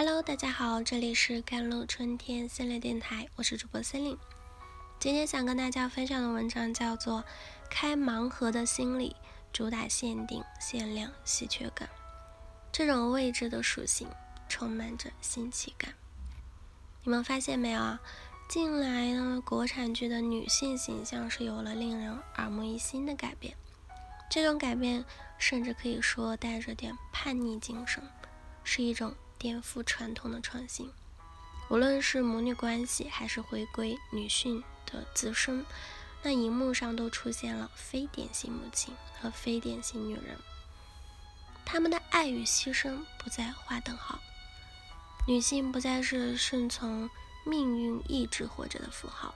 Hello，大家好，这里是甘露春天森林电台，我是主播森林。今天想跟大家分享的文章叫做《开盲盒的心理》，主打限定、限量、稀缺感。这种未知的属性充满着新奇感。你们发现没有啊？近来呢，国产剧的女性形象是有了令人耳目一新的改变。这种改变甚至可以说带着点叛逆精神，是一种颠覆传统的创新。无论是母女关系，还是回归女性的自身，那荧幕上都出现了非典型母亲和非典型女人，她们的爱与牺牲不再划等号，女性不再是顺从命运意志活着的符号，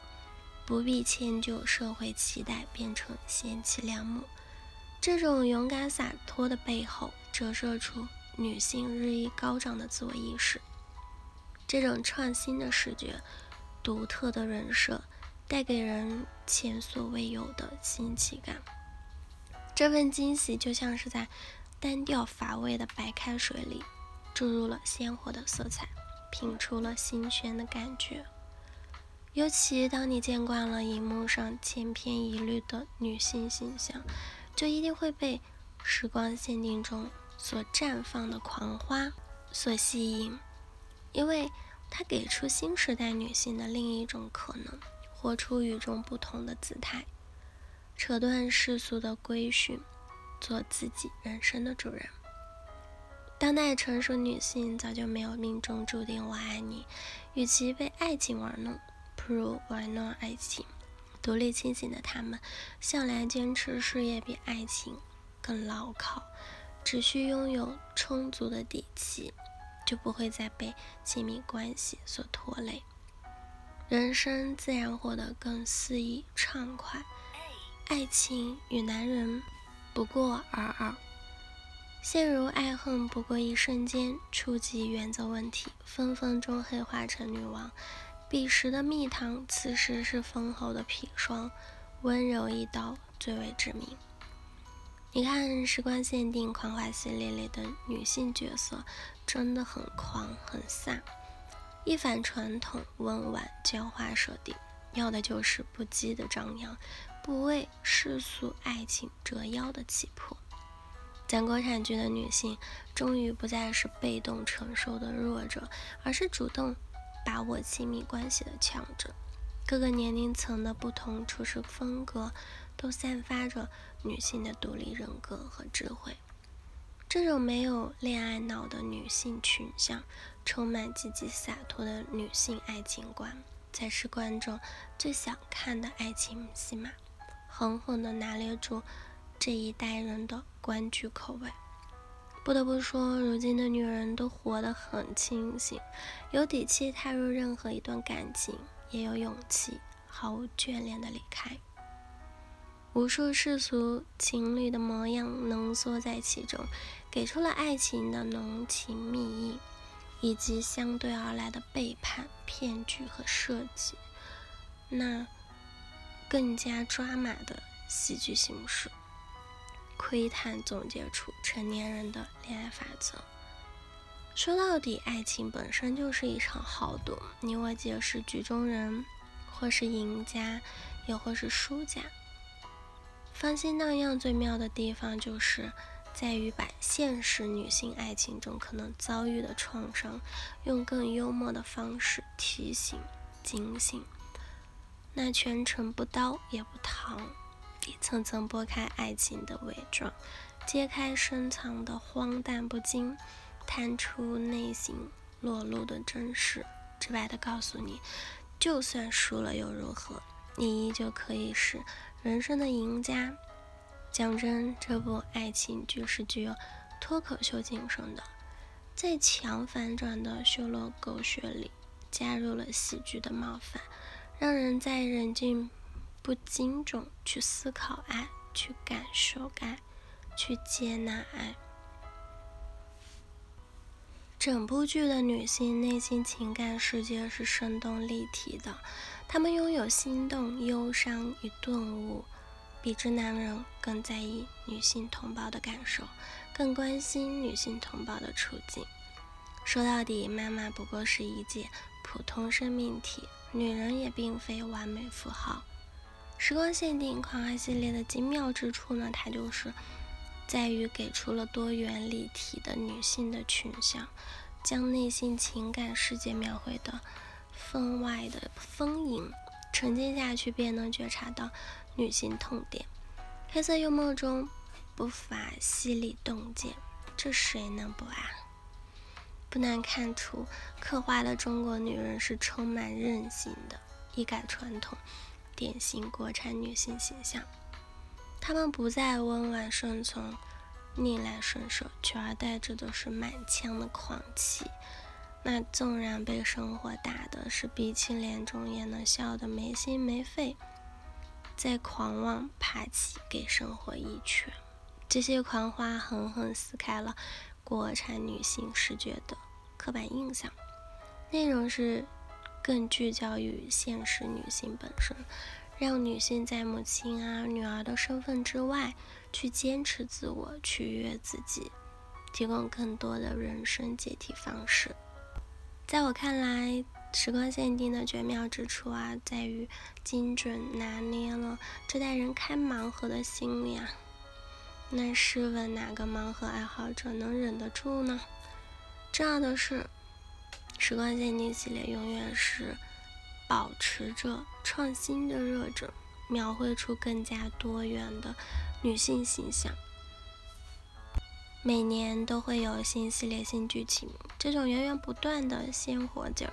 不必迁就社会期待，变成贤妻良母。这种勇敢洒脱的背后，折射出女性日益高涨的自我意识。这种创新的视觉、独特的人设，带给人前所未有的新奇感。这份惊喜就像是在单调乏味的白开水里注入了鲜活的色彩，品出了新鲜的感觉。尤其当你见惯了荧幕上千篇一律的女性形象。就一定会被时光限定中所绽放的狂花所吸引，因为它给出新时代女性的另一种可能，活出与众不同的姿态，扯断世俗的规训，做自己人生的主人。当代成熟女性早就没有命中注定我爱你，与其被爱情玩弄，不如玩弄爱情。独立清醒的她们，向来坚持事业比爱情更牢靠，只需拥有充足的底气，就不会再被亲密关系所拖累，人生自然活得更肆意畅快。爱情与男人不过尔尔，陷入爱恨不过一瞬间，触及原则问题，分分钟黑化成女王。彼时的蜜糖，此时是丰厚的砒霜，温柔一刀最为致命。你看《时光限定狂欢》系列里的女性角色，真的很狂很飒，一反传统温婉娇花设定，要的就是不羁的张扬，不为世俗爱情折腰的气魄。咱国产剧的女性，终于不再是被动承受的弱者，而是主动。把握亲密关系的强者，各个年龄层的不同处事风格，都散发着女性的独立人格和智慧。这种没有恋爱脑的女性群像，充满积极洒脱的女性爱情观，才是观众最想看的爱情戏码，狠狠地拿捏住这一代人的观剧口味。不得不说，如今的女人都活得很清醒，有底气踏入任何一段感情，也有勇气毫无眷恋的离开。无数世俗情侣的模样浓缩在其中，给出了爱情的浓情蜜意，以及相对而来的背叛、骗局和设计，那更加抓马的戏剧形式。窥探总结出成年人的恋爱法则。说到底，爱情本身就是一场豪赌，你我皆是局中人，或是赢家，又或是输家。芳心荡漾最妙的地方，就是在于把现实女性爱情中可能遭遇的创伤，用更幽默的方式提醒、警醒。那全程不刀也不糖。一层层剥开爱情的伪装，揭开深藏的荒诞不经，探出内心裸露的真实，直白的告诉你，就算输了又如何，你依旧可以是人生的赢家。讲真，这部爱情剧是具有脱口秀精神的，在强反转的修罗狗血里，加入了喜剧的冒犯，让人在忍俊。不禁中去思考爱，去感受爱，去接纳爱。整部剧的女性内心情感世界是生动立体的，他们拥有心动、忧伤与顿悟，比之男人更在意女性同胞的感受，更关心女性同胞的处境。说到底，妈妈不过是一介普通生命体，女人也并非完美符号。时光限定狂爱系列的精妙之处呢，它就是在于给出了多元立体的女性的群像，将内心情感世界描绘的分外的丰盈。沉浸下去，便能觉察到女性痛点。黑色幽默中不乏犀利洞见，这谁能不爱？不难看出，刻画的中国女人是充满韧性的，一改传统典型国产女性形象。她们不再温婉顺从、逆来顺受，取而代之的是满腔的狂气。那纵然被生活打的是鼻青脸肿，也能笑得没心没肺，在狂妄爬起给生活一拳。这些狂话狠狠撕开了国产女性视觉的刻板印象，内容是更聚焦于现实女性本身，让女性在母亲啊、女儿的身份之外，去坚持自我，取悦自己，提供更多的人生解题方式。在我看来，时光限定的绝妙之处啊，在于精准拿捏了这代人开盲盒的心理啊。那试问哪个盲盒爱好者能忍得住呢？重要的是，时光限定系列永远是保持着创新的热忱，描绘出更加多元的女性形象。每年都会有新系列、新剧情，这种源源不断的鲜活劲儿，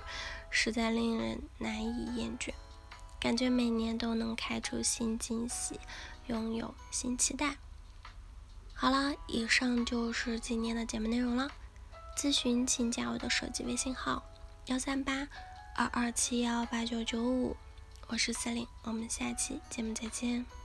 实在令人难以厌倦。感觉每年都能开出新惊喜，拥有新期待。好了，以上就是今天的节目内容了。咨询请加我的手机微信号：幺三八二二七幺八九九五，我是司令，我们下期节目再见。